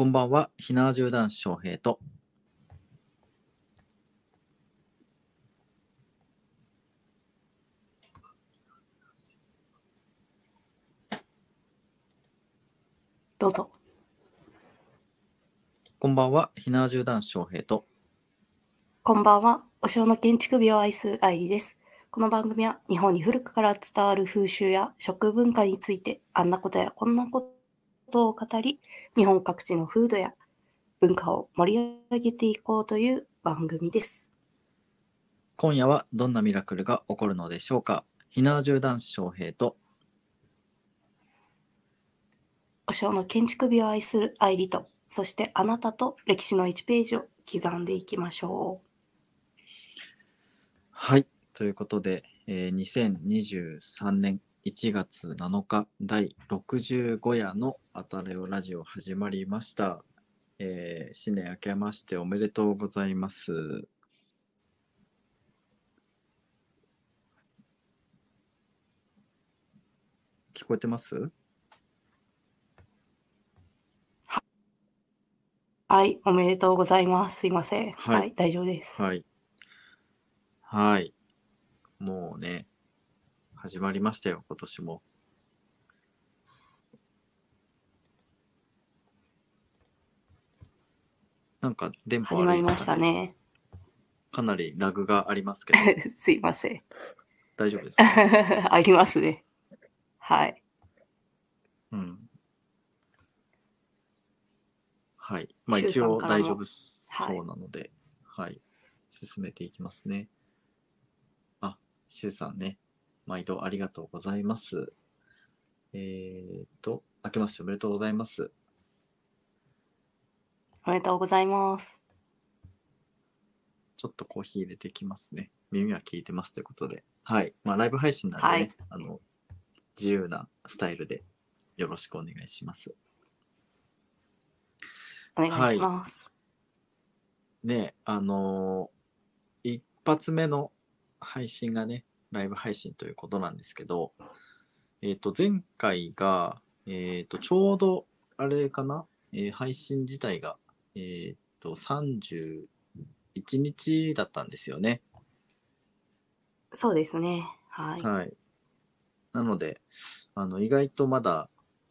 こんばんは、ひなわ銃男子翔平と。どうぞ。こんばんは、ひなわ銃男子翔平と。こんばんは。お城の建築美を愛す愛理です。この番組は日本に古くから伝わる風習や食文化についてあんなことやこんなことを語り、日本各地の風土や文化を盛り上げていこうという番組です。今夜はどんなミラクルが起こるのでしょうか？ひなわ銃男子翔平と。お城の建築美を愛する愛理と、そしてあなたと歴史の1ページを刻んでいきましょはい、ということで、えー2023年1月7日第65夜のあたれおラジオ始まりました。えー新年明けましておめでとうございます。聞こえてます？う。はい、おめでとうございます。すいません。はいはい、大丈夫です。はい。はい。もうね、始まりましたよ、今年も。なんか電波始まりま悪いですかしたね。かなりラグがありますけど、すいません。大丈夫ですか？ありますね。はい。うん。はい。まあ一応さんからも大丈夫そうなので、はい。進めていきますね。あ、シュウさんね、毎度ありがとうございます。えーと、明けましておめでとうございます。おめでとうございます。ちょっとコーヒー入れてきますね。耳は聞いてますということで。はい。まあライブ配信なんでね、はいあの、自由なスタイルでよろしくお願いします。お願いします。ねあのー一発目の配信がね、ライブ配信ということなんですけど、えっ、と、前回が、えっ、と、ちょうど、あれかな、えー配信自体が、えっ、と、31日だったんですよね。そうですね。はい。はい。なので、あの、意外とまだ、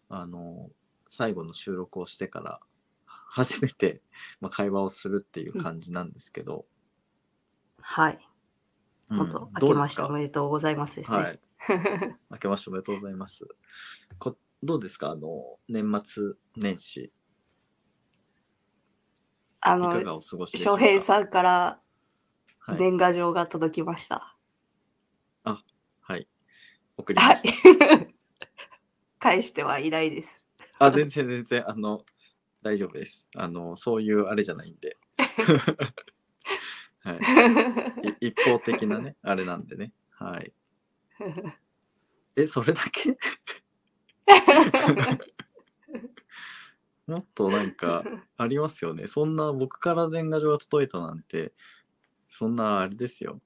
あの、最後の収録をしてから、初めて、まあ、会話をするっていう感じなんですけど、はい。うん本当、ど明けましておめでとうございますですね。はい。明けましておめでとうございます。こどうですか？あの、年末年始、あの、翔平さんからはい。年賀状が届きました。はい。送りはいました。。返してはいないです。あ、全然全然、あの、大丈夫です。あの、そういうあれじゃないんで。はい。い一方的なね、あれなんでね。はい。え、それだけ？もっとなんか、ありますよね。そんな僕から年賀状が届いたなんて、そんなあれですよ。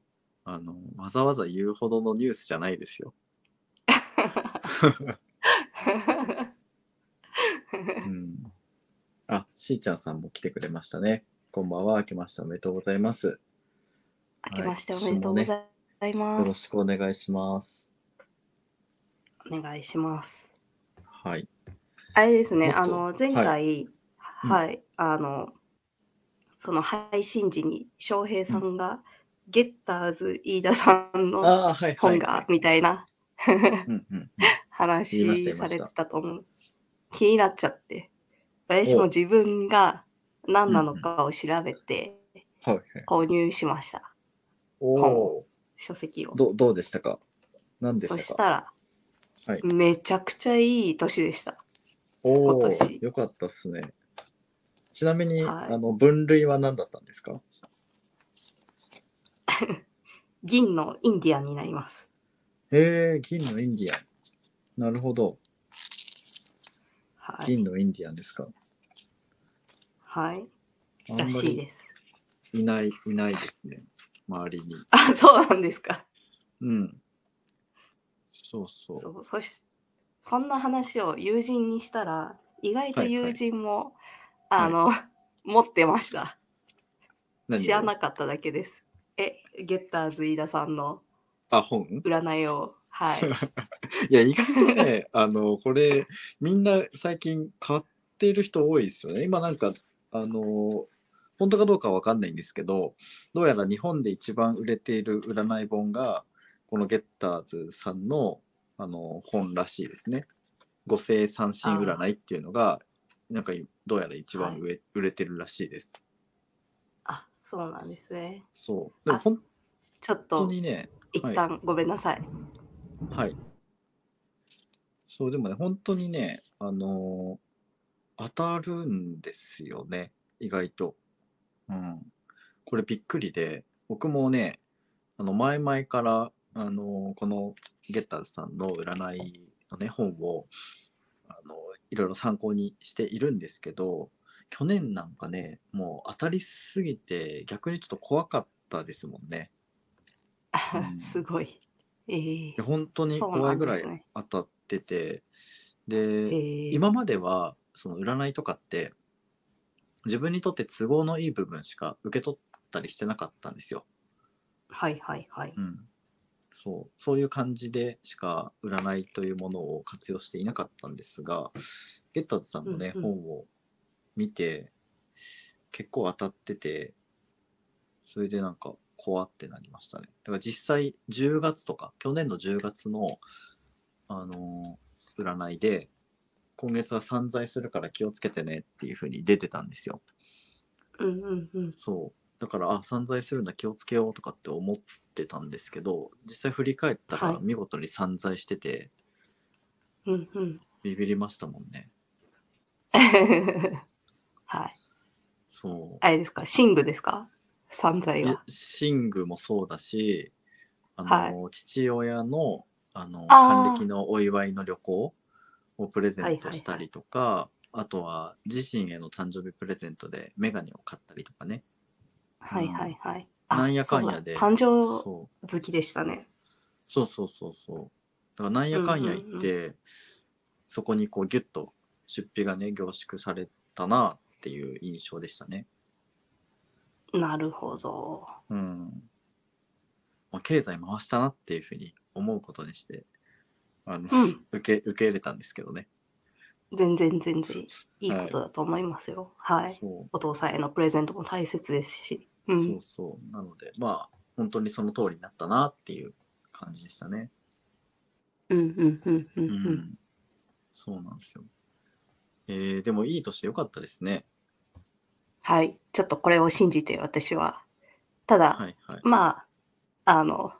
あの、わざわざ言うほどのニュースじゃないですよ。うん。あ、しーちゃんさんも来てくれましたね。こんばんは。明けましておめでとうございます。明けましておめでとうございまよろす。しくお願いします。お願いします。はい。あれですね、もっとあの、前回、うんはい、あの、その配信時に翔平さんが、ゲッターズ飯田さんのはいはい、本が、みたいなうんうんうん。話言いました言いましたされてたと思う。気になっちゃって。私も自分が何なのかを調べてはいはい。購入しました。お本お書籍をー。。どどうでしたか？何でしたそかしたら、はいめちゃくちゃいい年でした。お年よかったっすね。ちなみに、はいあの分類は何だったんですか？銀のインディアンになります。へえ、銀のインディアン。なるほど。はい。銀のインディアンですか？はい。らしいりです。いない、いないですね。周りに。あ、そうなんですか。うん。そうそう。そうそしそんな話を友人にしたら意外とはいはい友人も、あの、持ってました。知らなかっただけです。え、ゲッターズ飯田さんのあ、本？占いを、はい。いや、意外とね、あの、これ、みんな最近買っている人多いですよね。今なんか、あの、本当かどうかはわかんないんですけど、どうやら日本で一番売れている占い本が、このゲッターズさんの、あの、本らしいですね。五星三神占いっていうのが、なんかどうやら一番売れ,、売れてるらしいです。あ、そうなんですね。そう。でもあ本ちょっと、当にね、一旦ごめんなさい。はい。そう、でもね、本当にね、あのー当たるんですよね、意外と。うん。これびっくりで、僕もね、あの、前々から、あのーこのゲッターズさんの占いのね、本を、あのいろいろ参考にしているんですけど、去年なんかね、もう当たりすぎて、逆にちょっと怖かったですもんね。うんすごい。えー本当に怖いぐらい当たっててで、えー今まではその占いとかって自分にとって都合のいい部分しか受け取ったりしてなかったんですよ。はいはいはい。うん、そうそういう感じでしか占いというものを活用していなかったんですがゲッターズさんのね、うんうん本を見て結構当たっててそれでなんか怖ってなりましたねだから実際10月とか去年の10月のあのー占いで今月は散財するから気をつけてねっていう風に出てたんですよ。うんうんうん。そう。だからあ散財するんだ気をつけようとかって思ってたんですけど実際振り返ったらはい。見事に散財しててうんうん。ビビりましたもんね。はい。そう。あれですか、寝具ですか？散財は。寝具もそうだしあの、はい。父親のあの還暦のお祝いの旅行をプレゼントしたりとか、あとは自身への誕生日プレゼントでメガネを買ったりとかね。はいはいはい。あなんやかんやで。そうだ。誕生そう。好きでしたね。そうそうそうそう。だからなんやかんや言って、そこにこうギュッと出費がね凝縮されたなっていう印象でしたね。なるほど。うん、まあ、経済回したなっていうふうに思うことにしてあの、うん。受け受け入れたんですけどね。全然全然いいことだと思いますよ。はい。そうお父さんへのプレゼントも大切ですし。う。そうんそう。なので、まあ、本当にその通りになったなっていう感じでしたね。うんうんうんううんん。うん。そうなんですよ。えー、でもいいとしてよかったですね。はい。ちょっとこれを信じて私は。ただ、はいはい。まあ、あの、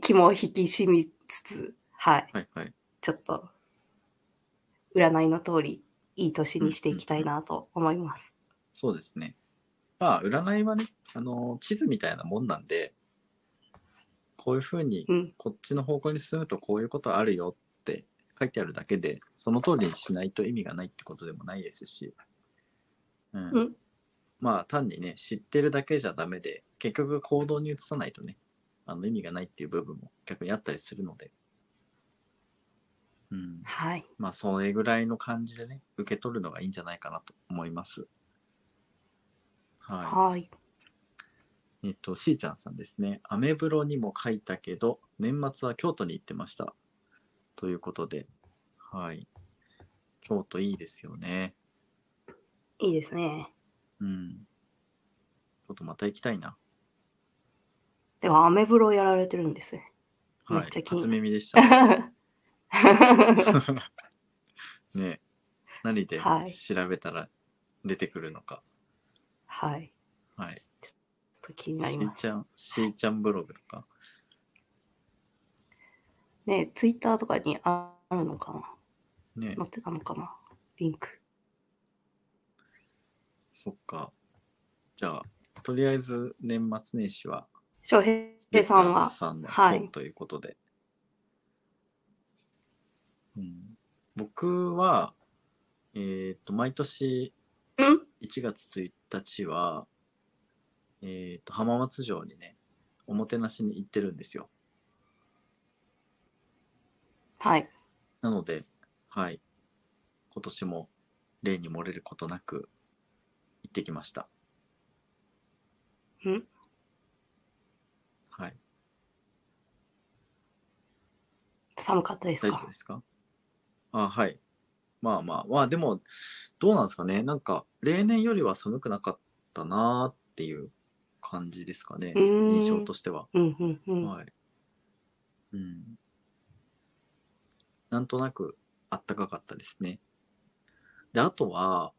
気も引き締みつつ、はい。はいはい。ちょっと、占いの通り、いい年にしていきたいなと思います。そうですね。まあ、占いはね、あの、地図みたいなもんなんで、こういうふうに、うん。こっちの方向に進むとこういうことあるよって書いてあるだけで、その通りにしないと意味がないってことでもないですし、うんうんまあ単にね、知ってるだけじゃダメで、結局行動に移さないとね、あの意味がないっていう部分も逆にあったりするので、うん、はい。まあそれぐらいの感じでね、受け取るのがいいんじゃないかなと思います。ははい。い。えっと、しーちゃんさんですね。アメブロにも書いたけど、年末は京都に行ってました。ということで、はい。京都いいですよね。いいですね。うん。京都また行きたいな。でも、アメブロやられてるんですね。めはい。っちゃ気に初耳でした。ね何ではい調べたら出てくるのか。はい。はい。ちょっと気になしります。ーちゃん、しーちゃんブログとか？ねツイッターとかにあるのかな？ね載ってたのかな？リンク。そっか。じゃあ、とりあえず年末年始は、翔平さんはズ、さんのはい本ということで。うん、僕は、えっ、と、毎年うん？1月1日は、えっ、と、浜松城にね、おもてなしに行ってるんですよ。はい。なので、はい。今年も例に漏れることなく行ってきました。うんはい。寒かったですか？大丈夫ですか？あ、はい。まあまあ、まあでも、どうなんですかね。なんか、例年よりは寒くなかったなーっていう感じですかね。うーん印象としては。うんうんうん。はい。うん。なんとなくあったかかったですね。で、あとは、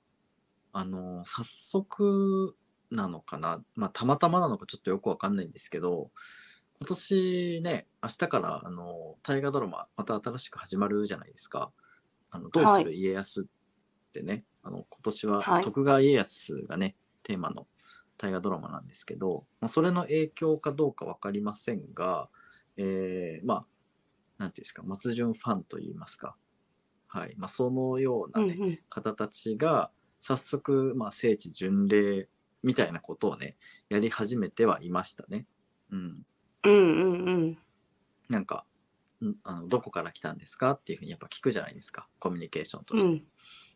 あの、早速なのかな。まあ、たまたまなのかちょっとよくわかんないんですけど、今年ね、明日から、あの、大河ドラマ、また新しく始まるじゃないですか。あの、どうする家康ってね、あの、今年ははい徳川家康がね、テーマの大河ドラマなんですけど、まあ、それの影響かどうか分かりませんが、えーまあ、なんていうんですか、松潤ファンといいますか、はい、まあ、そのような、ねうんうん方たちが、早速、まあ、聖地巡礼みたいなことをね、やり始めてはいましたね。うん。うんうんうん。なんか、んあのどこから来たんですかっていうふうにやっぱ聞くじゃないですか、コミュニケーションとして。うん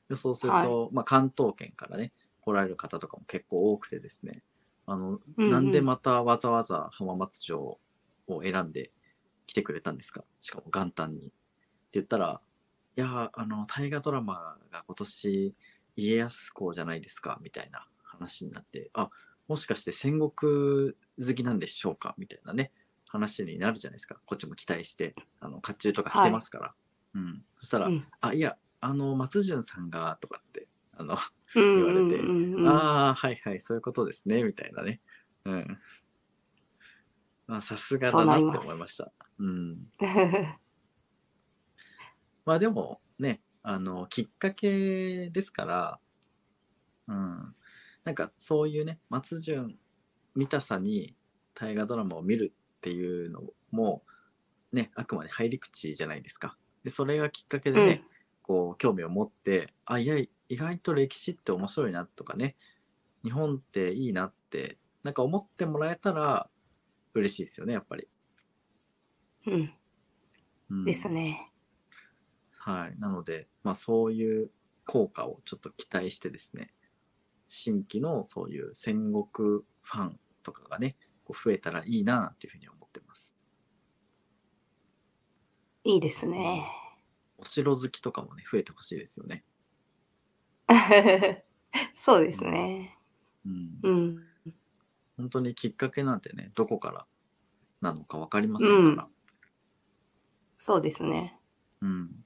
でそうすると、まあ、関東圏からね来られる方とかも結構多くてですねあの、うんうんなんでまたわざわざ浜松城を選んで来てくれたんですか？しかも元旦に。って言ったら「いやあの大河ドラマが今年家康公じゃないですか」みたいな話になってあもしかして戦国好きなんでしょうかみたいなね話になるじゃないですか。こっちも期待してあの甲冑とか着てますから。うん、そしたら、うん。あいやあの松潤さんがとかってあの、うん言われてああはいはいそういうことですねみたいなね。うん。まあさすがだなって思いました。うん。まあでもねあのきっかけですからうんなんかそういうね松潤見たさに大河ドラマを見るっていうのもねあくまで入り口じゃないですか。でそれがきっかけでね、こう興味を持ってあいや意外と歴史って面白いなとかね日本っていいなってなんか思ってもらえたら嬉しいですよねやっぱり。うん。うん。ですね。はい、なので、まあ、そういう効果をちょっと期待してですね新規のそういう戦国ファンとかがねこう増えたらいいななんていうふうに思ってます。いいですね。お城好きとかもね増えてほしいですよね。そうですね。うんうん。本当にきっかけなんてねどこからなのか分かりませんから。そうですね。うん。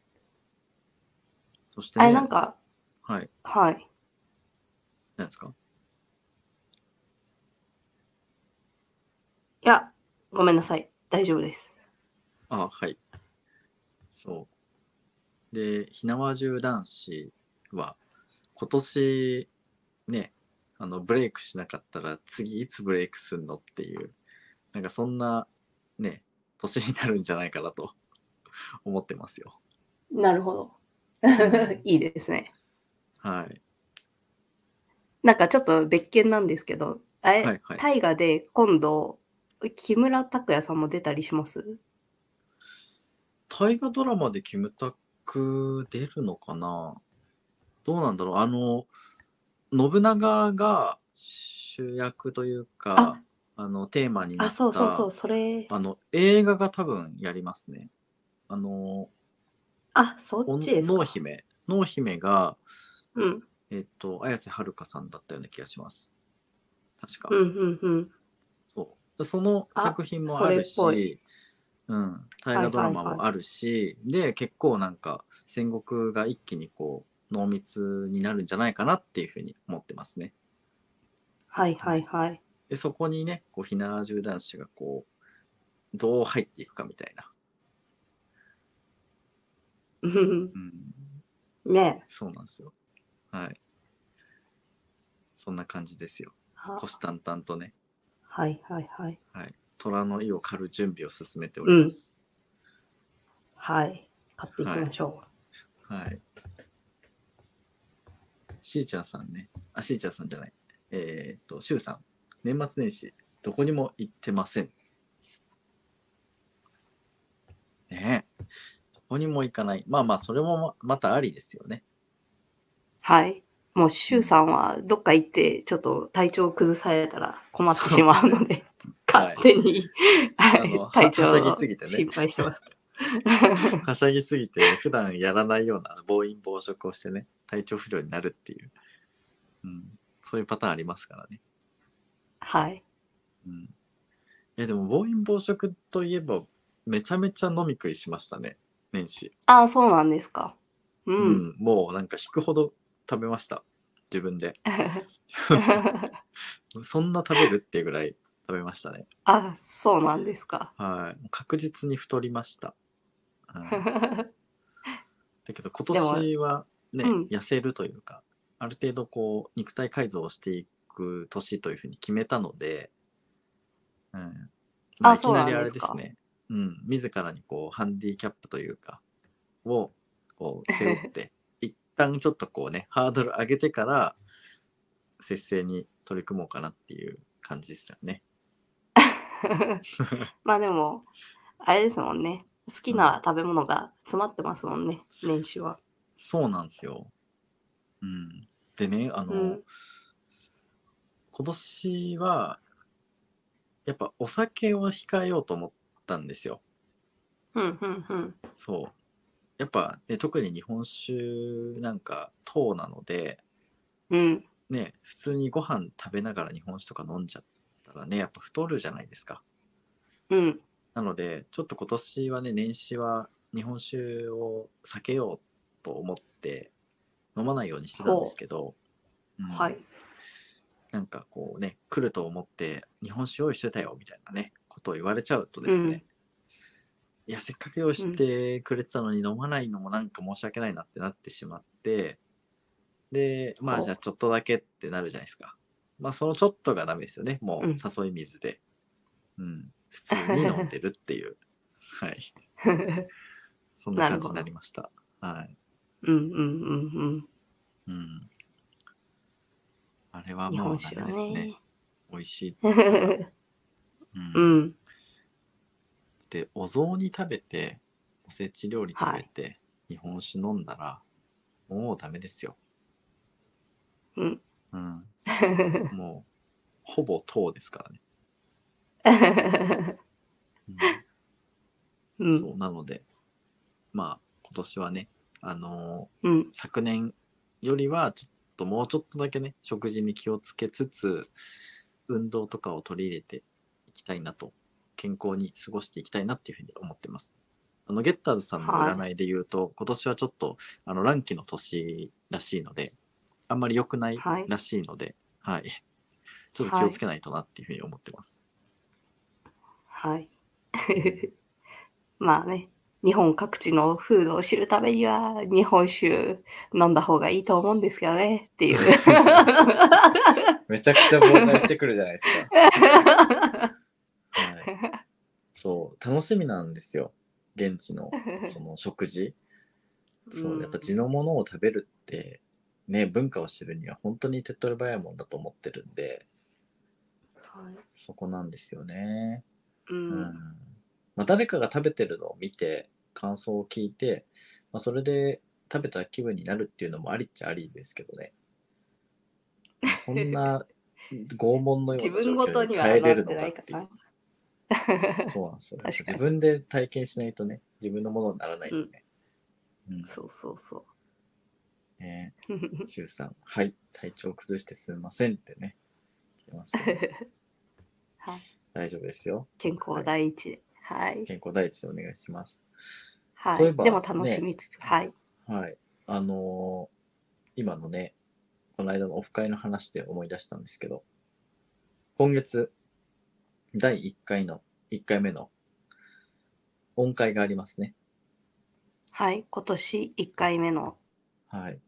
そして、ね、なんか、はい、はい。何ですか？いや、ごめんなさい。大丈夫です。あはい。そう。で、火縄銃男子は、今年、ね、あの、ブレイクしなかったら、次いつブレイクすんのっていう、なんかそんな、ね、年になるんじゃないかなと思ってますよ。なるほど。いいですね。はい。なんかちょっと別件なんですけど、あれ、はいはい大河で今度、木村拓哉さんも出たりします？大河ドラマでキムタク出るのかな？どうなんだろう？あの、信長が主役というか、あの、テーマになあ、った、そうそうそう、それ。あの、映画が多分やりますね。あの、あ、そおっちですか。濃姫。濃姫が、うん。えっと、綾瀬はるかさんだったような気がします。確か。うんうんうん。そう。そのあ作品もあるし、うん、大河ドラマもあるし、で、結構なんか戦国が一気にこう、濃密になるんじゃないかなっていうふうに思ってますね。はいはいはい。で、そこにね、こう、ひな銃男子がこう、どう入っていくかみたいな。うんうん、ねそうなんですよ。はい。そんな感じですよ。は虎視眈々とね、はいはいはい。はい。虎の意を狩る準備を進めております。はい。買っていきましょはい。しーちゃんさんね。あ、しーちゃんさんじゃない。えーっと、しゅうさん。年末年始、どこにも行ってません。ねえ。どこにも行かない。まあまあ、それもままたありですよね。う。はい。もう、シュウさんはどっか行って、ちょっと体調を崩されたら困ってしまうので、はい勝手に、はい、ぎすぎてね心配してます。はしゃぎすぎて普段やらないような暴飲暴食をしてね体調不良になるっていう、うん、そういうパターンありますからね、はい。うん、えでも暴飲暴食といえばめちゃめちゃ飲み食いしましたね年始、ああ、そうなんですか。う。うんん、もうなんか引くほど食べました。自分で。そんな食べるっていうぐらい食べましたね。あ、そうなんですか。はい。確実に太りました、はい。だけど今年はね、うん。痩せるというかある程度こう肉体改造をしていく年というふうに決めたので、うん。まあ、あいきなりあれですすねうん、自らにこうハンディキャップというかをこう背負って一旦ちょっとこうねハードル上げてから節制に取り組もうかなっていう感じですよね。まあでも、あれですもんね。好きな食べ物が詰まってますもんね、年始は。そうなんですよ。うん、でねあの、うん今年はやっぱお酒を控えようと思ったんですよ。うん、うん、うん。そう。やっぱ、ね、特に日本酒なんか糖なので、うん。ね、普通にご飯食べながら日本酒とか飲んじゃったらね、やっぱ太るじゃないですか。うん。なので、ちょっと今年はね、年始は日本酒を避けようと思って飲まないようにしてたんですけど、うんはい。なんかこうね、来ると思って日本酒用意してたよみたいなね、ことを言われちゃうとですね、うんいや、せっかく用意してくれてたのに飲まないのもなんか申し訳ないなってなってしまって、で、まあおじゃあちょっとだけってなるじゃないですか。まあそのちょっとがダメですよね。もううん誘い水で。うん。普通に飲んでるっていう。はい。そんな感じになりました。はい。うん、うん、うん、うん。あれはもう本酒はダメですねね。。美味しい。う うんん。でお雑煮食べておせち料理食べて、日本酒飲んだらもうダメですよ。うん。うん、もう ほぼ糖ですからね。う うんん。そうなのでまあ今年はね、あのうん。ー昨年よりはちょっともうちょっとだけね食事に気をつけつつ運動とかを取り入れていきたいなと健康に過ごしていきたいなっていうふうに思ってます。あのゲッターズさんの占いで言うと、今年はちょっとあの乱気の年らしいのであんまり良くないはいらしいので、はいちょっと気をつけないとなっていうふうに思ってます。はい。まあね、日本各地の風土を知るためには、日本酒飲んだ方がいいと思うんですけどね、っていう。めちゃくちゃ妨害してくるじゃないですか。はい、そう楽しみなんですよ現地の その食事。そううんやっぱ地のものを食べるってね文化を知るには本当に手っ取り早いもんだと思ってるんではいそこなんですよね。ううんん。まあ、誰かが食べてるのを見て感想を聞いて、まあ、それで食べた気分になるっていうのもありっちゃありですけどね。まあそんな 拷問のような自分ごとには耐えれるのかっていう。そうなんですよ、ね。自分で体験しないとね、自分のものにならないんでね。うん。そうそうそねう。シュウさん、はい、体調崩してすみませんってね。来てますね はい、大丈夫ですよ。健康第一で。はい。健康第一でお願いします。はい。そういえばでも楽しみつつ、はい。はい。あのー今のね、この間のオフ会の話で思い出したんですけど、今月、第1回の、1回目の音会がありますね。はい。今年1回目のはい。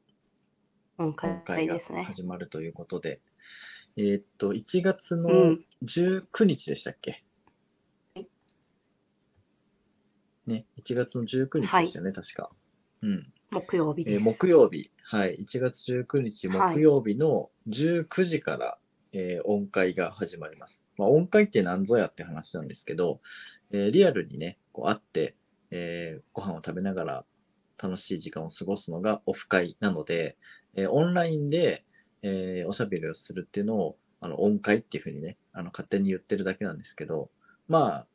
音音会が会ですね。始まるということで、えーっと、1月うのん。19日でしたっけ、はいね、1月の19日でしたよね、確か。うん。木曜日えーです。木曜日、はい、1月19日はい木曜日の19時から、えー音会が始まります。まあ、音会って何ぞやって話なんですけど、えーリアルにね、こう会って、えーご飯を食べながら楽しい時間を過ごすのがオフ会なので、えーオンラインで、えーおしゃべりをするっていうのを、あの、音会っていうふうにね、あの、勝手に言ってるだけなんですけど、まあ、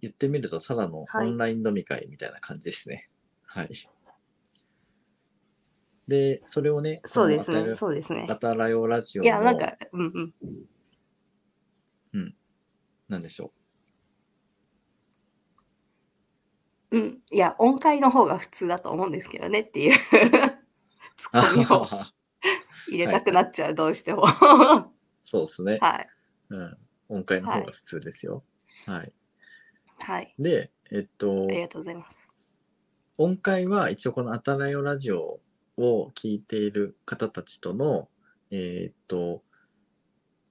言ってみると、ただのはいオンライン飲み会みたいな感じですね。はい。で、それをね、そうですね。そうですね。あたらよラジオいや、のなんか、うんうん。なんでしょうん。いや、音階の方が普通だと思うんですけどねっていう ツう。ッコミをあ 入れたくなっちゃう、どうしても。はそうですね。い。うん。音階の方が普通ですよ。はい。はい。で、えっとあ、りがとうございます。音階は一応このあたらよラジオを聞いている方たちとの、えーっと、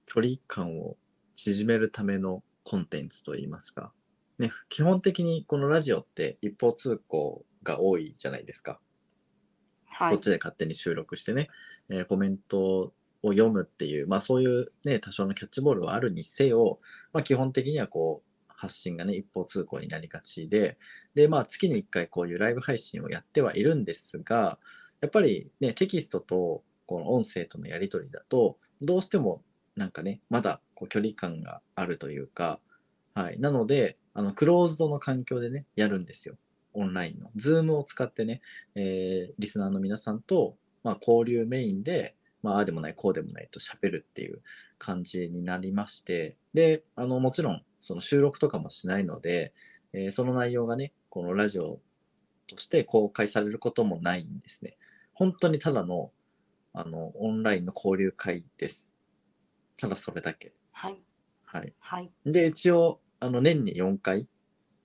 距離感を縮めるためのコンテンツといいますか。ね、基本的にこのラジオって一方通行が多いじゃないですか。はいこっ。ちで勝手に収録してね、えーコメントを読むっていう、まあそういうね、多少のキャッチボールはあるにせよ、まあ基本的にはこう、発信がね、一方通行になりがちで、で、まあ月に一回こういうライブ配信をやってはいるんですが、やっぱりね、テキストとこの音声とのやり取りだと、どうしてもなんかね、まだこう距離感があるというか、はい。なので、あの、クローズドの環境でね、やるんですよ。オンラインの。ズームを使ってね、えーリスナーの皆さんと、まあ、交流メインで、まあ、ああでもない、こうでもないと喋るっていう感じになりまして、で、あの、もちろん、その収録とかもしないので、えーその内容がね、このラジオとして公開されることもないんですね。本当にただの、あの、オンラインの交流会です。ただそれだけ。はい。はい。はい。で、一応、あの、年に4回、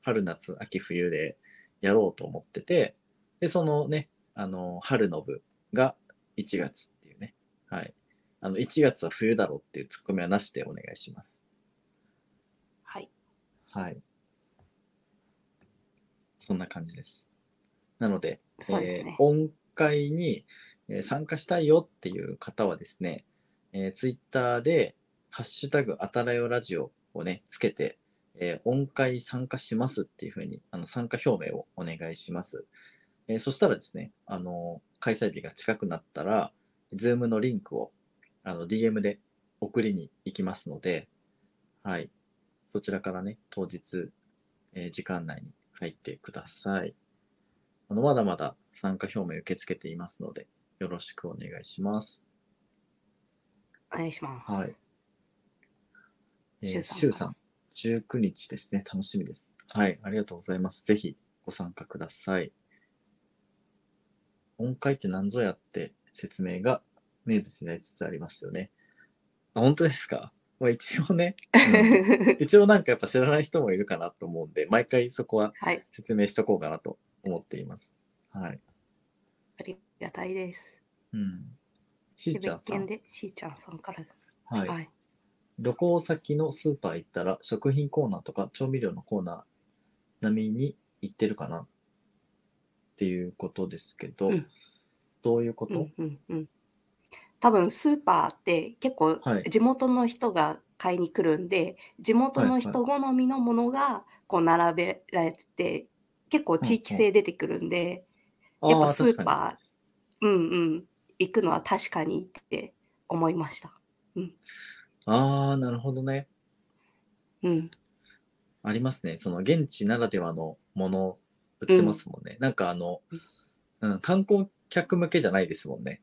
春、夏、秋、冬でやろうと思ってて、で、そのね、あの、春の部が1月っていうね。はい。あの、1月は冬だろうっていうツッコミはなしでお願いします。はい。はい。そんな感じです。なので、そうですねえー音会に参加したいよっていう方はですね、えー、ツイッターで、ハッシュタグあたらよラジオをね、つけて、えーオン会参加しますっていうふうに、あの、参加表明をお願いします。えーそしたらですね、あの、開催日が近くなったら、ズームのリンクを、あの、DM で送りに行きますので、はい。そちらからね、当日、えー時間内に入ってください。あの、まだまだ参加表明受け付けていますので、よろしくお願いします。お願いします。はい。えー、シュウさんシュウさん、19日ですね。楽しみです。はい。ありがとうございます。ぜひご参加ください。音階って何ぞやって説明が名物になりつつありますよね。あ、本当ですか？まあ一応ね、うん 一応なんかやっぱ知らない人もいるかなと思うんで、毎回そこははい。説明しとこうかなと思っています。はい。ありがたいです。うん。しーでちゃんさん。で、しーちゃんさんから。はい。はい。旅行先のスーパー行ったら食品コーナーとか調味料のコーナー並みに行ってるかな？っていうことですけど、うんどういうこと、うんうんうん。多分スーパーって結構はい地元の人が買いに来るんで、地元の人好みのものがこう並べられてて、結構地域性出てくるんで、やっぱスーパー、うんうん、行くのは確かにって思いました。に。ああ、なるほどね。うん。ありますね。その現地ならではのもの売ってますもんね。なんかあの、うん、観光客向けじゃないですもんね。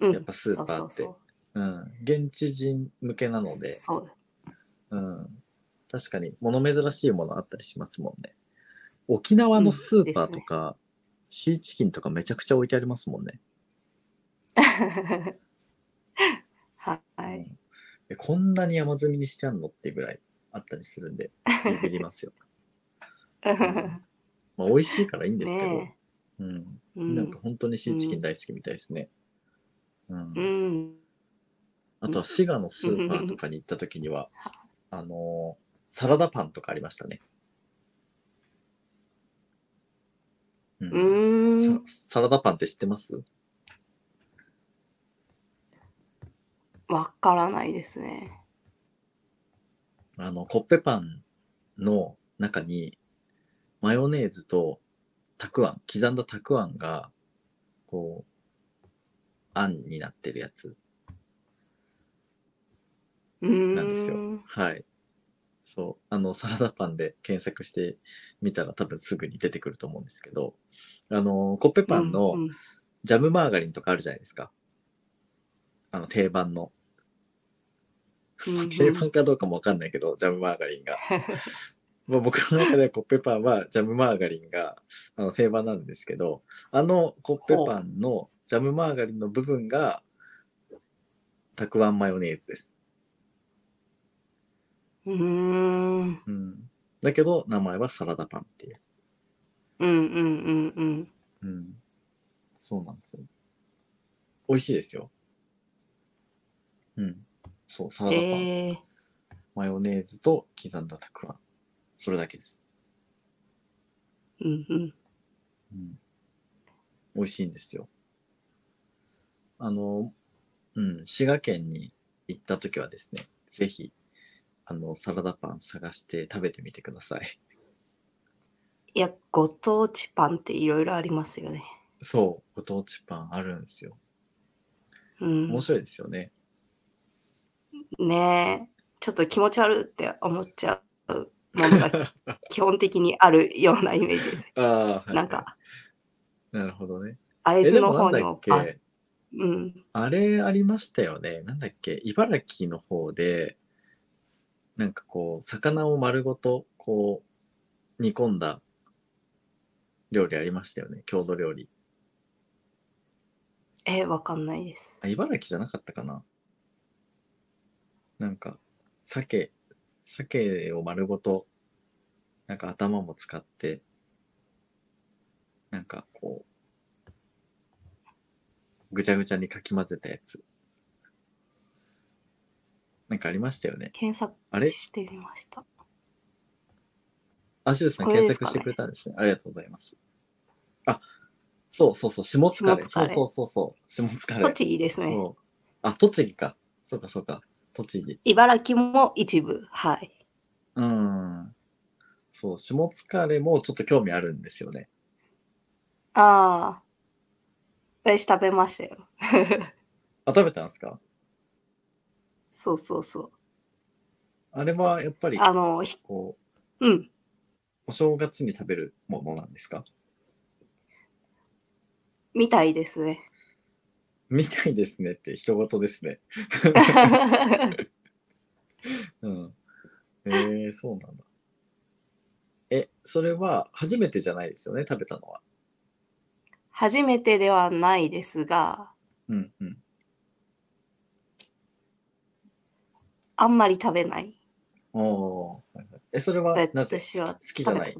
うん、やっぱスーパーってそうん。現地人向けなので、そううん。確かに物珍しいものあったりしますもんね。沖縄のスーパーとか、シーチキンとかめちゃくちゃ置いてありますもんね。はい。うんえこんなに山積みにしちゃうのっていうぐらいあったりするんで、ビビりますよ。まあ、美味しいからいいんですけど、ねうん。え。うんなんか本当にシーチキン大好きみたいですね。うんうん。あとは滋賀のスーパーとかに行った時には、あのーサラダパンとかありましたね。うん。さサラダパンって知ってます？わからないですね。あの、コッペパンの中に、マヨネーズとたくあん、刻んだたくあんが、こう、あんになってるやつ。なんですよ。はい。そう。あの、サラダパンで検索してみたら多分すぐに出てくると思うんですけど、あの、コッペパンのジャムマーガリンとかあるじゃないですか。あの、定番の。定番かどうかもわかんないけど、ジャムマーガリンが。まあ、僕の中ではコッペパンはジャムマーガリンがあの定番なんですけど、あのコッペパンのジャムマーガリンの部分がたくあんマヨネーズです。うーん。うん。だけど名前はサラダパンっていう。うんうんうんうん。うん。そうなんですよ。美味しいですよ。うん。そう、サラダパン。えー、マヨネーズと刻んだたくあん。それだけです。うんうん。うん。美味しいんですよ。あの、うん、滋賀県に行った時はですね、ぜひ、あの、サラダパン探して食べてみてください。いや、ご当地パンっていろいろありますよね。そう、ご当地パンあるんですよ。うん面。白いですよね。ねえ、ちょっと気持ち悪いって思っちゃうものが 基本的にあるようなイメージです。ああ、はいなんか、なるほどね。会え、津の方にもあけ？うん。あれありましたよね。なんだっけ？茨城の方で、なんかこう、魚を丸ごと、こう、煮込んだ料理ありましたよね？郷土料理。え、わかんないです。あ、茨城じゃなかったかな？なんか、鮭、鮭を丸ごと、なんか頭も使って、なんかこう、ぐちゃぐちゃにかき混ぜたやつ。なんかありましたよね？検索あれ？してみました。あ、シュウさんこれですかね検索してくれたんですね。ありがとうございます。あ、そうそうそう、下疲れ。下疲れそうそうそうそう、下疲れ。栃木ですね。あ、栃木か。そうかそうか。栃木。茨城も一部。はい。うん。そう、下疲れもちょっと興味あるんですよね。ああ。私食べましたよ。あ、食べたんですか？そうそうそう。あれはやっぱり、あの、ひこうん。う、お正月に食べるものなんですか？みたいですね。みたいですねって人事ですね。うん。えー、そうなんだ。え、それは初めてじゃないですよね、食べたのは。初めてではないですが、うんうん。あんまり食べない。おーはいはいえ、それはなぜ？私は好きじゃない。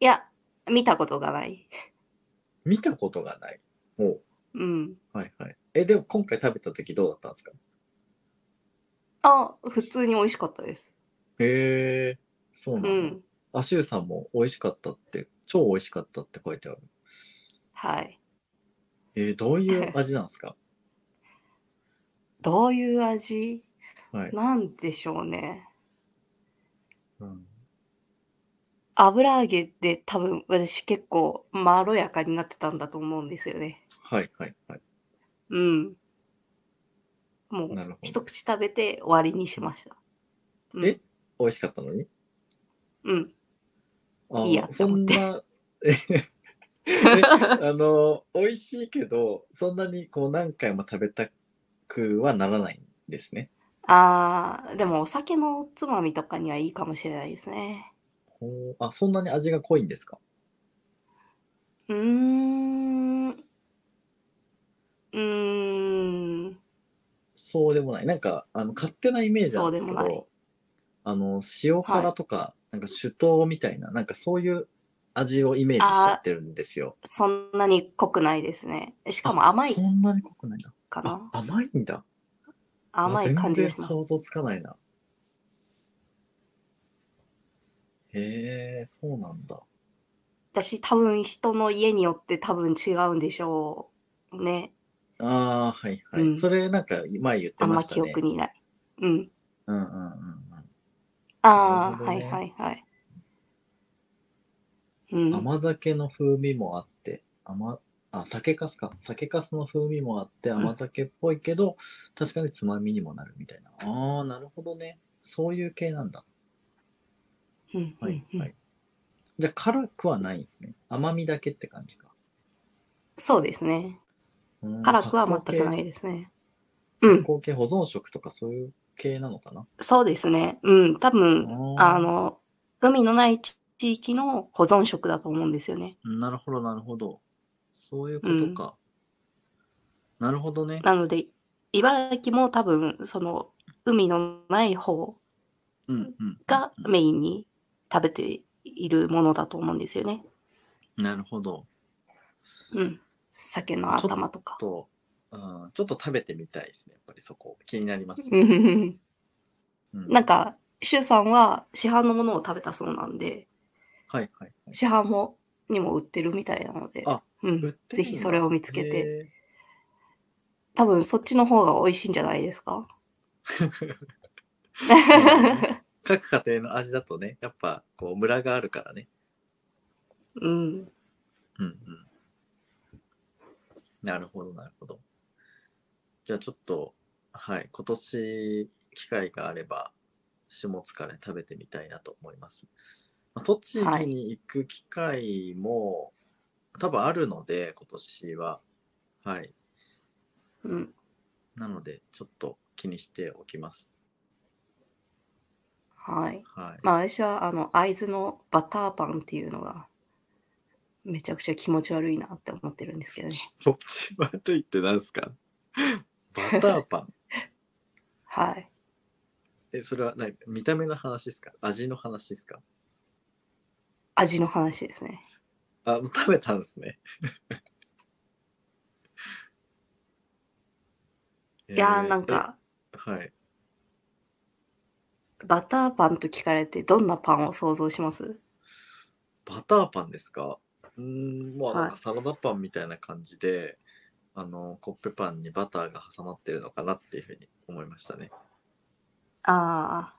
いや、見たことがない。見たことがない。おううん。はいはい。え、でも今回食べた時どうだったんですか？あ、普通に美味しかったです。へえ、そうなんだ。うん。あ、シュウさんも美味しかったって、超美味しかったって書いてある。はい。えーどういう 味なんですか？どういう味？はい。なんでしょうね。うん、油揚げで多分私結構まろやかになってたんだと思うんですよね。はいはいはい。うん。もうなるほど一口食べて終わりにしました。うん、え？美味しかったのに？うん。いいやってそ思ってんな、え えあの、美味しいけど、そんなにこう何回も食べたくはならないんですね。あー、でもお酒のおつまみとかにはいいかもしれないですね。あ、そんなに味が濃いんですか？うーん。うーん。そうでもない。なんか、あの、勝手なイメージなんですけど、あの、塩辛とか、なんか酒盗みたいな、なんかそういう味をイメージしちゃってるんですよ。そんなに濃くないですね。しかも甘いそんなに濃くないな。かなあ、。甘いんだ。甘い感じあですね。全然想像つかないな。へえ、そうなんだ。私多分人の家によって多分違うんでしょうね。ああ、はいはい。うんそれなんか前言ってあんましたね。憶にない。うん。うんうんうんうん。ああ、なるほどねはいはいはい。うん。甘酒の風味もあって、甘、あ、酒粕か。酒粕の風味もあって甘酒っぽいけど、確かにつまみにもなるみたいな。ああ、なるほどね。そういう系なんだ。うんはい、うんはい。じゃあ辛くはないんですね。甘みだけって感じか。そうですね。うん辛くは全くないですね。うん発。酵系保存食とかそういう系なのかな？そうですね。うん。多分、あの、海のない地域の保存食だと思うんですよね。なるほど、なるほど。そういうことか。なるほどね。なので、茨城も多分、その、海のない方うんうん。がメインに食べているものだと思うんですよね。なるほど。うん。鮭の頭とか。と、うん、ちょっと食べてみたいですね。やっぱりそこ。気になります。うんうんなんか、シュウさんは市販のものを食べたそうなんで、はいはいはい。市販もにも売ってるみたいなので、あうんぜひそれを見つけて、へ多分そっちの方が美味しいんじゃないですか？ー 各家庭の味だとね、やっぱこうムラがあるからね。うん。うんうん。なるほど、なるほど。じゃあちょっと、はい、今年機会があれば、下津から食べてみたいなと思います。まあ栃木に行く機会も、多分あるので、今年は。はい。うん。なので、ちょっと気にしておきます。はい。はい。まあ私は、あの、会津のバターパンっていうのが、めちゃくちゃ気持ち悪いなって思ってるんですけどね。こっち悪いって何ですか？バターパン？はい。え、それは何？見た目の話ですか？味の話ですか？味の話ですね。あ、もう食べたんですね。いやーえなんか、えはい。バターパンと聞かれてどんなパンを想像します？バターパンですか？うーん、まあなんはいかサラダパンみたいな感じで、あの、コッペパンにバターが挟まってるのかなっていうふうに思いましたね。あ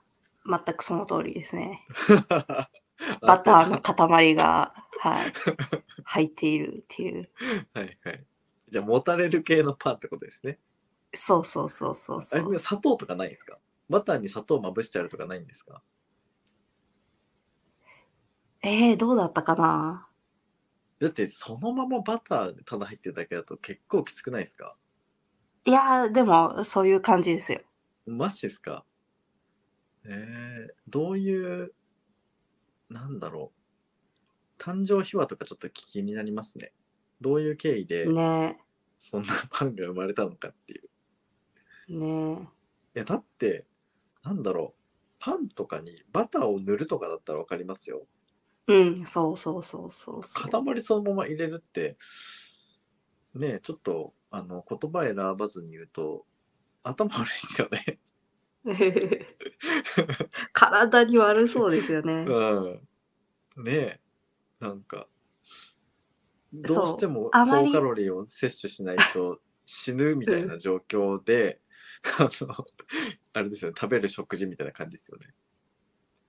あ、全くその通りですね。バターの塊が、はい、入っているっていう。はいはい。じゃあ、もたれる系のパンってことですね。そうそうそうそうそう。砂糖とかないですか？バターに砂糖まぶしてあるとかないんですか？えー、どうだったかな？だって、そのままバターただ入ってるだけだと結構きつくないですか？いやー、でも、そういう感じですよ。マジですか？えー、どういう、なんだろう。誕生秘話とかちょっと気になりますね。どういう経緯でねそんなパンが生まれたのかっていう。え、ねいや、だって、なんだろう。パンとかにバターを塗るとかだったらわかりますよ。え。うん、そうそうそうそうそう。塊そのまま入れるって、ねえ、ちょっと、あの、言葉選ばずに言うと、頭悪いですよね。体に悪そうですよね。うん。ねえ、なんか、どうしても高カロリーを摂取しないと死ぬみたいな状況で、あの、あれですよね、食べる食事みたいな感じですよね。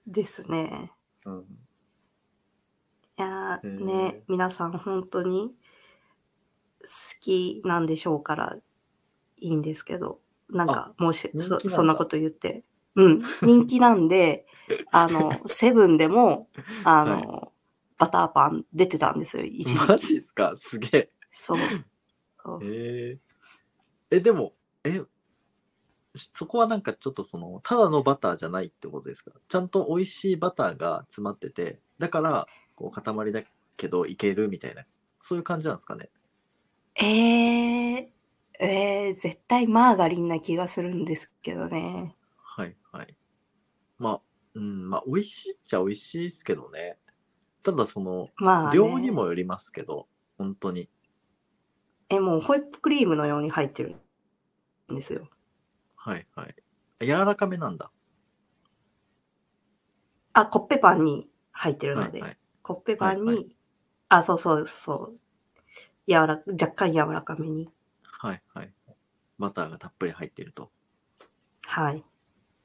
ですね。うん。いやね、皆さん本当に好きなんでしょうからいいんですけど、なんかもしそそんなこと言って、うん、人気なんで、あの、セブンでも、あの、バターパン出てたんですよ、一マ時期。ジですか？すげえ。そう。そうえええ、でも、え、そこはなんかちょっとその、ただのバターじゃないってことですか？ちゃんと美味しいバターが詰まってて、だから、こう、塊だけどいけるみたいな、そういう感じなんですかね？えー、えー、絶対マーガリンな気がするんですけどね。はいはい。まあ、うん、まあ、美味しいっちゃ美味しいですけどね。ただその、まあ、ね。量にもよりますけど、本当に。え、もうホイップクリームのように入ってるんですよ。はいはい。柔らかめなんだ。あ、コッペパンに入ってるので、はいはい。コッペパンに、はいはあ、そうそうそう。柔ら若干柔らかめに。はいはい。バターがたっぷり入っていると。はい。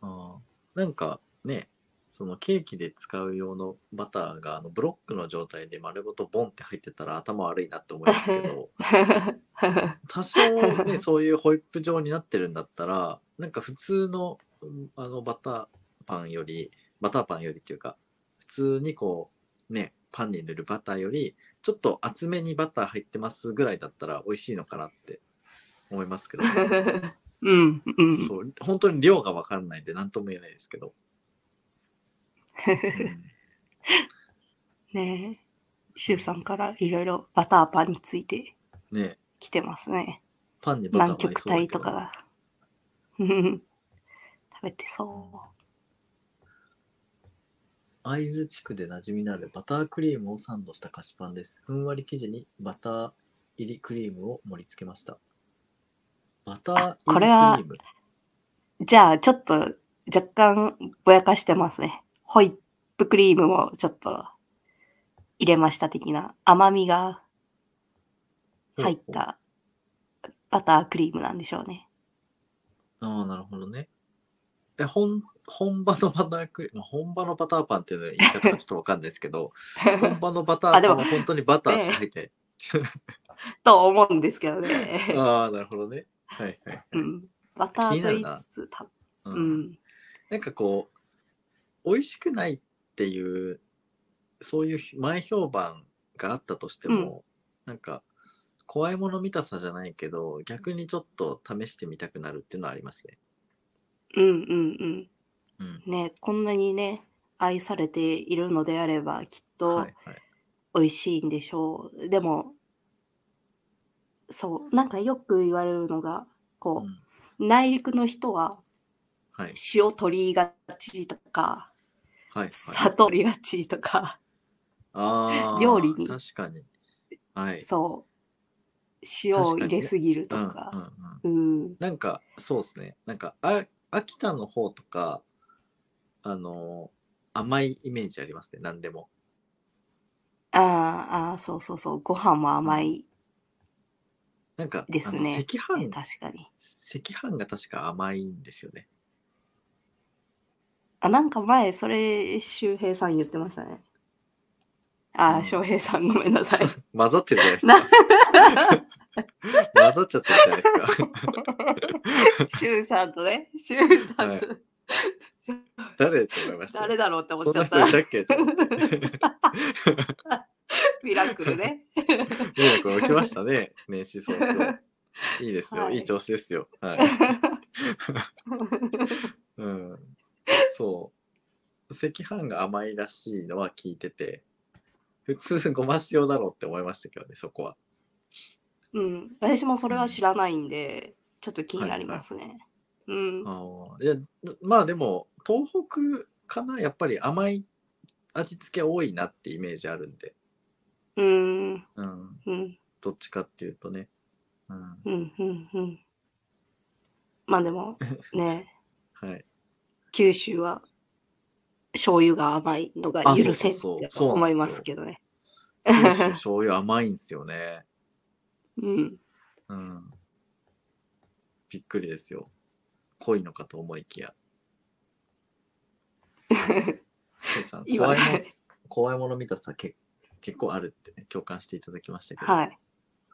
あーなんかね、そのケーキで使う用のバターがあのブロックの状態で丸ごとボンって入ってたら頭悪いなって思いますけど 多少ね そういうホイップ状になってるんだったらなんか普通のうんあのバターパンよりバターパンよりっていうか普通にこうねパンに塗るバターよりちょっと厚めにバター入ってますぐらいだったら美味しいのかなって思いますけど、うんうん。そう本当に量が分からないんで何とも言えないですけど、うん ねえ、シュウさんからいろいろバターパンについてね来てますね。パンにバター南極体とかが。うん食べてそ会津地区で馴染みのあるバタークリームをサンドした菓子パンです。ふんわり生地にバター入りクリームを盛り付けました。バター入りクリこれはーム。う。じゃあ、ちょっと若干ぼやかしてますね。ホイップクリームもちょっと入れました的な甘みが入ったバタークリームなんでしょうね。ああ、なるほどね。え、本、本場のバタークリーム、本場のバターパンっていうのは言い方がちょっとわかんないですけど、本場のバターパンは本当にバターしか入ってと思うんですけどね。ああ、なるほどね。はいはい。うん、バターと言いつつ、たううんん、なんかこう、美味しくないっていう、そういう前評判があったとしても、なんか、怖いもの見たさじゃないけど、逆にちょっと試してみたくなるっていうのはありますね。うんうんうん。うん。ね、こんなにね、愛されているのであれば、きっとはいはい。美味しいんでしょう。でも、そう、なんかよく言われるのが、うこん、う、内陸の人ははい。塩取りがちとか、はい、はい。砂糖取りがちとか、ああ、料理に確かに。はい。そう、塩を入れすぎるとか、うん。うん、なんか、そうですね。なんか、あ秋田の方とか、あのー甘いイメージありますね。何でも。あーあー、そうそうそう、ご飯も甘いなんか、ですね。赤飯ね確かに。赤飯が確か甘いんですよね。あ、なんか前、それ、周平さん言ってましたね。ああ、うん翔平さんごめんなさい。混ざってるじゃないですなか。混ざっちゃってるじゃないですか。シュウさんとね、シュウさんと、誰って思いました。誰だろうって思っちゃった。な人いたっけ？ミラクルね。ミラクル起きましたね。年始早々。いいですよ。はいいい調子ですよ。はい。うん。そう。赤飯が甘いらしいのは聞いてて、普通ごま塩だろうって思いましたけどね、そこは。うん、私もそれは知らないんで、ちょっと気になりますね。うん。ああいや、まあでも、東北かな、やっぱり甘い味付け多いなってイメージあるんで、うん。うん。うん。どっちかっていうとね。うん。うん。うん。うん。まあでも、ね、はい。九州は醤油が甘いのがあ許せんってそう思いますけどね。醤油甘いんですよね。うん。うん。びっくりですよ。濃いのかと思いきや。怖いも怖いもの見たさけ結構あるって、ね、共感していただきましたけど。はい。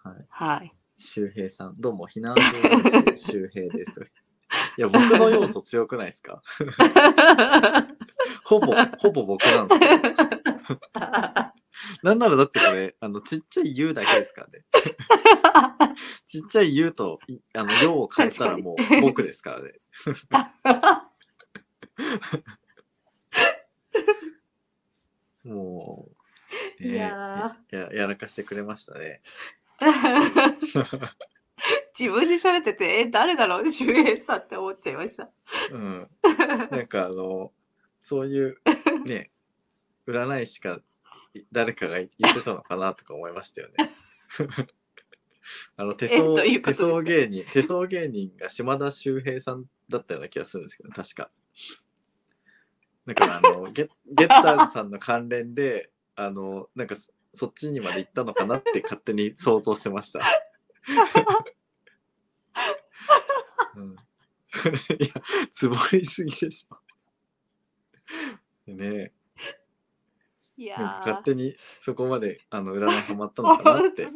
はい。はい。周平さん、どうも、避難所 周平です。いや、僕の要素強くないですか？ほぼ、ほぼ僕なんですよ。なんならだってこれ、あの、ちっちゃい U だけですからね。ちっちゃい U と、いあの、量を変えたらもう僕ですからね。もう、ねいやややらかしてくれましたね。自分で喋ってて、え、誰だろう？周平さんって思っちゃいました。うん。なんかあの、そういう、ね、占い師かい誰かが言ってたのかなとか思いましたよね。あの手え相手相芸人手相芸人が島田秀平さんだったような気がするんですけど確かだからあのゲゲッターズさんの関連であのなんかそそっちにまで行ったのかなって勝手に想像してました、うん、いやつぼりすぎでしょ。ねいや勝ー。手にそこまであの占いハマったのかなって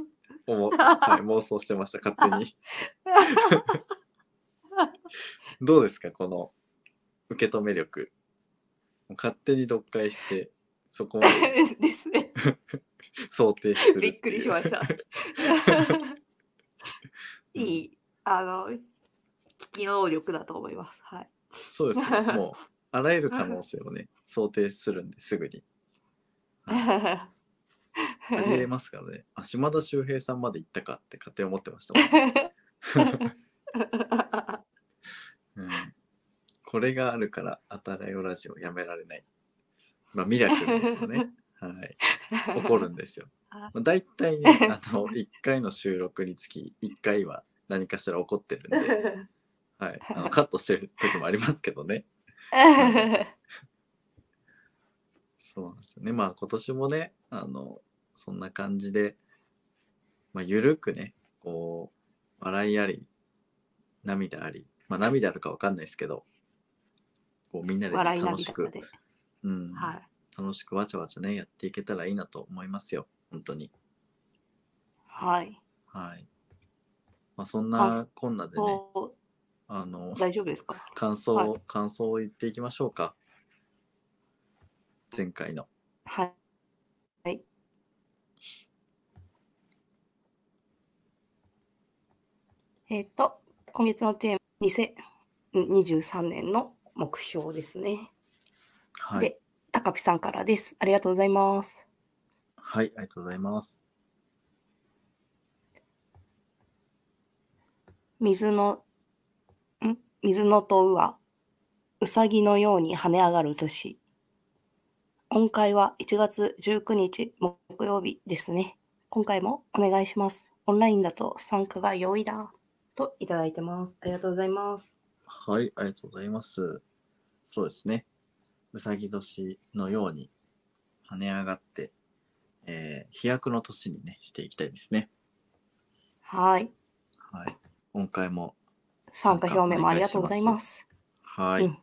思う、はい、妄想してました勝手に。どうですかこの受け止め力。勝手に読解してそこまで。ですね。想定するびっくりしました。いい、あの、聞き能力だと思います。はい。そうですよもう あらゆる可能性をね想定するんですぐにありえますからねあ島田秀平さんまで行ったかって勝手に思ってましたもん うんこれがあるから、あたらよラジオやめられない。まあ、ミラクルですよね。はい。起こるんですよ。まあ、大体ね、あの、1回の収録につき、1回は何かしら起こってるんで、はい。あのカットしてる時もありますけどね。そうなんですよね。まあ、今年もね、あの、そんな感じで、まあ、ゆるくね、こう、笑いあり、涙あり、まあ、涙あるかわかんないですけど、こうみんなで楽しく。うん、はい。楽しくわちゃわちゃね、やっていけたらいいなと思いますよ。本当に。はい。はい。まあ、そん感なこんなでね、おあの、大丈夫ですか？感想、はい感想を言っていきましょうか。前回の。はい。はい。えっ、と、今月のテーマ、2023年の目標ですね。はい。で、高ピさんからです。ありがとうございます。はい、ありがとうございます。水の、ん水のとうは、うさぎのように跳ね上がる年。今回は1月19日木曜日ですね。今回もお願いします。オンラインだと参加が容易だ。といただいてます。ありがとうございます。はい、ありがとうございます。そうですね。うさぎ年のように跳ね上がって、えー飛躍の年にね、していきたいですね。はい。はい。今回も、参加表明もありがとうございます。はい。うん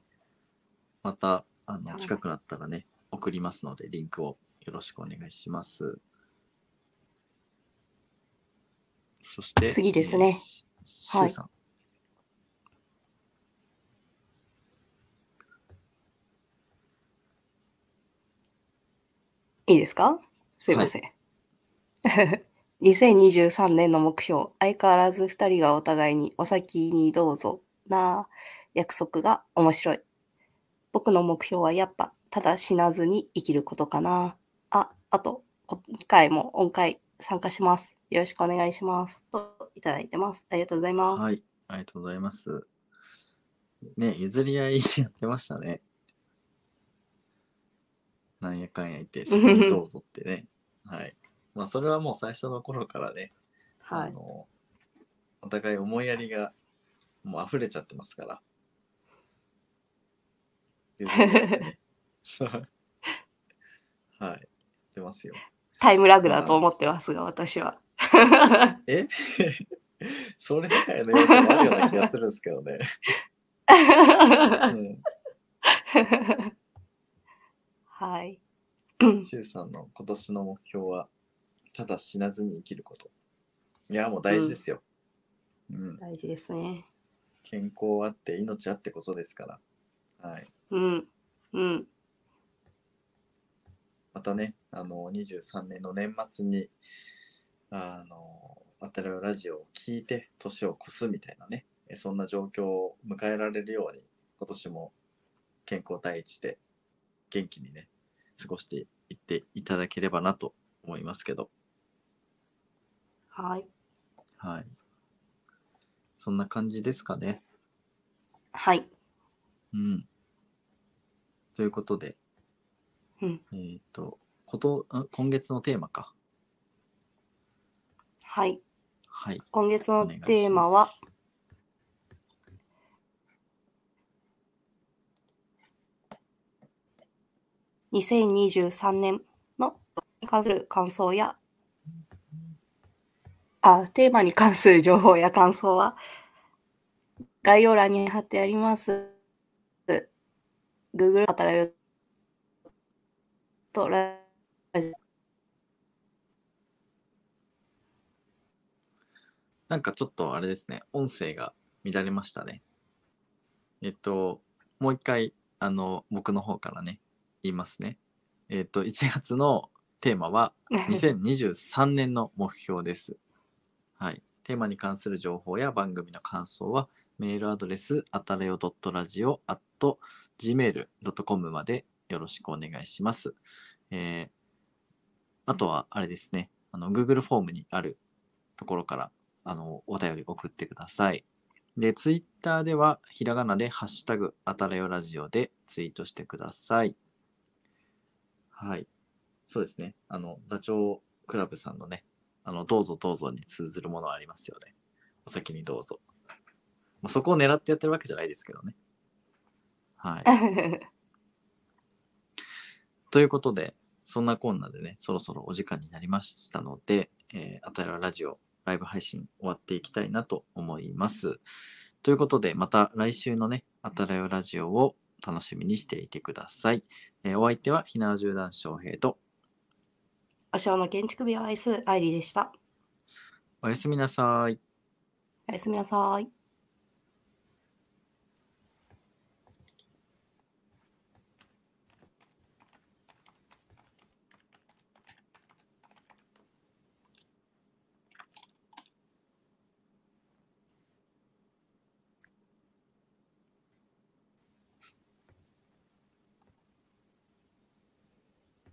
また、あの、はい近くなったらね、送りますので、リンクをよろしくお願いします。そして、次ですねえーししゅうさん。いいですかすいません。2023年の目標、相変わらず2人がお互いにお先にどうぞな約束が面白い。僕の目標はやっぱ、ただ死なずに生きることかな。あ、あと、今回も音階参加します。よろしくお願いします。といただいてます。ありがとうございます。はい、ありがとうございます。ね、譲り合いやってましたね。なんやかんや言って、先にどうぞってね。はい。まあ、それはもう最初の頃からね、はい。あの、お互い思いやりがもう溢れちゃってますから。譲り合ってね はい。やってますよ。タイムラグだと思ってますが、私は。え？それ以外の要素もあるような気がするんですけどね。うん。はい。シュウさんの今年の目標は、ただ死なずに生きること。いや、もう大事ですよ。うん。大事ですね。健康あって、命あってこそですから。はい。うん。うん。またね、あの、23年の年末に、あの、あたらよラジオを聞いて、年を越すみたいなね、えそんな状況を迎えられるように、今年も健康第一で元気にね、過ごしていっていただければなと思いますけど、はい。はい。そんな感じですかね。はい。うん。ということで、うん。えっ、と、こと、あ今月のテーマか。はい。はい。今月のお願いしますテーマは、2023年のに関する感想や、あ、テーマに関する情報や感想は、概要欄に貼ってあります。Google あたらよとラなんかちょっとあれですね、音声が乱れましたね。えっと、もう一回、あの、僕の方からね、言いますね。えっと、1月のテーマは、2023年の目標です。テーマに関する情報や番組の感想は、メールアドレス、あたれよ .radio.gmail.com までよろしくお願いします。えーあとは、あれですね、あの、Google フォームにあるところから、あの、お便り送ってください。で、Twitter では、ひらがなで、ハッシュタグ、あたれよラジオでツイートしてください。はい。そうですね。あの、ダチョウ倶楽部さんのね、あの、どうぞどうぞに通ずるものありますよね。お先にどうぞ。まあ、そこを狙ってやってるわけじゃないですけどね。はい。ということで、そんなこんなでね、そろそろお時間になりましたので、えー、あたらラジオライブ配信終わっていきたいなと思います。ということで、また来週のね、あたらよラジオを楽しみにしていてください。えーお相手は、ひなわじゅうだん翔平と、お塩の建築美を愛す愛理でした。おやすみなさい。おやすみなさい。